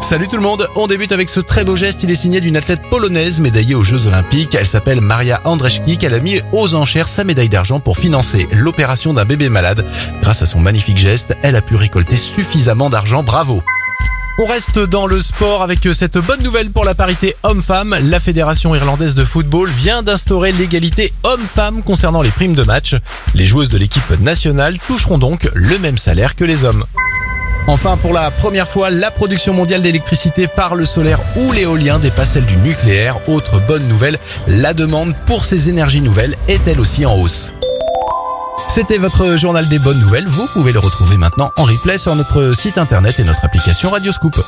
Salut tout le monde, on débute avec ce très beau geste, il est signé d'une athlète polonaise médaillée aux Jeux Olympiques, elle s'appelle Maria Andrzejczyk, elle a mis aux enchères sa médaille d'argent pour financer l'opération d'un bébé malade. Grâce à son magnifique geste, elle a pu récolter suffisamment d'argent, bravo on reste dans le sport avec cette bonne nouvelle pour la parité homme-femme. La Fédération irlandaise de football vient d'instaurer l'égalité homme-femme concernant les primes de match. Les joueuses de l'équipe nationale toucheront donc le même salaire que les hommes. Enfin, pour la première fois, la production mondiale d'électricité par le solaire ou l'éolien dépasse celle du nucléaire. Autre bonne nouvelle, la demande pour ces énergies nouvelles est elle aussi en hausse. C'était votre journal des bonnes nouvelles. Vous pouvez le retrouver maintenant en replay sur notre site internet et notre application Radioscoop.